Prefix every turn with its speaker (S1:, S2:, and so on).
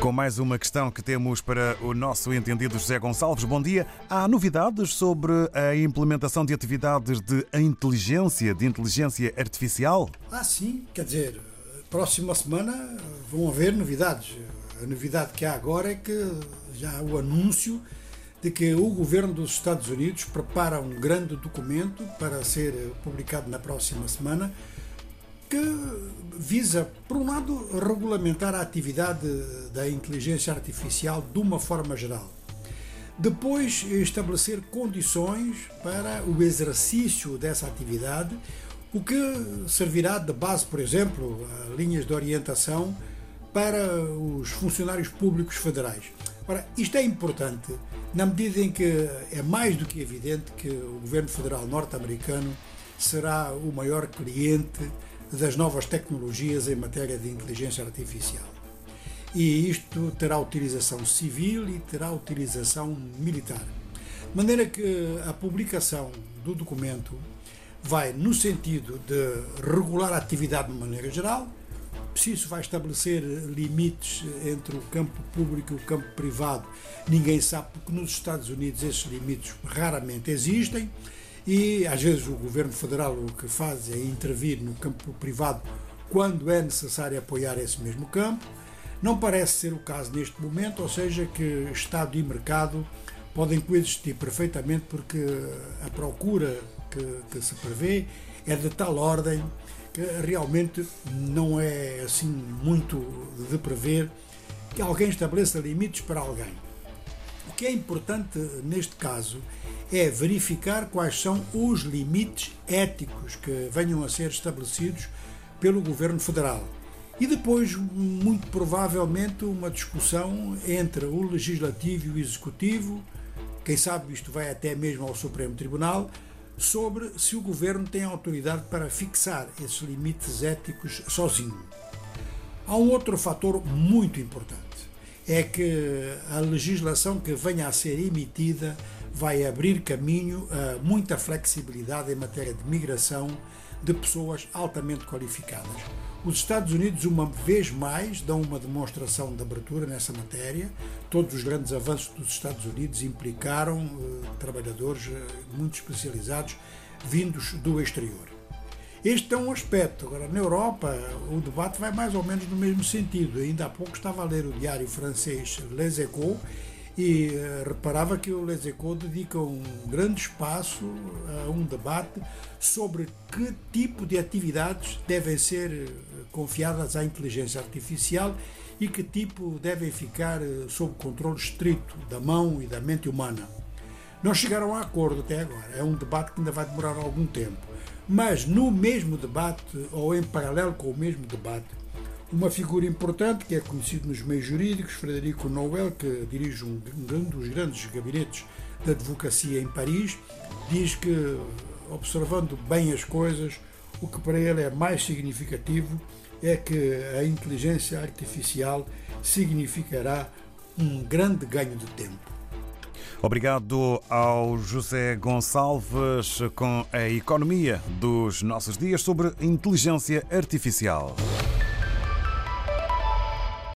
S1: Com mais uma questão que temos para o nosso entendido José Gonçalves. Bom dia. Há novidades sobre a implementação de atividades de inteligência, de inteligência artificial?
S2: Ah, sim. Quer dizer, próxima semana vão haver novidades. A novidade que há agora é que já há o anúncio de que o governo dos Estados Unidos prepara um grande documento para ser publicado na próxima semana visa, por um lado, regulamentar a atividade da inteligência artificial de uma forma geral. Depois, estabelecer condições para o exercício dessa atividade, o que servirá de base, por exemplo, a linhas de orientação para os funcionários públicos federais. Ora, isto é importante na medida em que é mais do que evidente que o governo federal norte-americano será o maior cliente das novas tecnologias em matéria de inteligência artificial. E isto terá utilização civil e terá utilização militar. De maneira que a publicação do documento vai no sentido de regular a atividade de maneira geral, isso vai estabelecer limites entre o campo público e o campo privado, ninguém sabe, porque nos Estados Unidos esses limites raramente existem e às vezes o governo federal o que faz é intervir no campo privado quando é necessário apoiar esse mesmo campo. Não parece ser o caso neste momento, ou seja, que Estado e mercado podem coexistir perfeitamente porque a procura que, que se prevê é de tal ordem que realmente não é assim muito de prever que alguém estabeleça limites para alguém. O que é importante neste caso é verificar quais são os limites éticos que venham a ser estabelecidos pelo governo federal. E depois, muito provavelmente, uma discussão entre o legislativo e o executivo, quem sabe isto vai até mesmo ao Supremo Tribunal, sobre se o governo tem autoridade para fixar esses limites éticos sozinho. Há um outro fator muito importante, é que a legislação que venha a ser emitida vai abrir caminho a muita flexibilidade em matéria de migração de pessoas altamente qualificadas. Os Estados Unidos, uma vez mais, dão uma demonstração de abertura nessa matéria. Todos os grandes avanços dos Estados Unidos implicaram uh, trabalhadores uh, muito especializados vindos do exterior. Este é um aspecto. Agora, na Europa, o debate vai mais ou menos no mesmo sentido. Ainda há pouco estava a ler o diário francês Les Echos e uh, reparava que o Les Echos dedica um grande espaço a um debate sobre que tipo de atividades devem ser uh, confiadas à inteligência artificial e que tipo devem ficar sob controle estrito da mão e da mente humana. Não chegaram a acordo até agora, é um debate que ainda vai demorar algum tempo. Mas no mesmo debate, ou em paralelo com o mesmo debate, uma figura importante que é conhecido nos meios jurídicos, Frederico Noel, que dirige um, dos grandes gabinetes da advocacia em Paris, diz que, observando bem as coisas, o que para ele é mais significativo é que a inteligência artificial significará um grande ganho de tempo.
S1: Obrigado ao José Gonçalves com a economia dos nossos dias sobre inteligência artificial.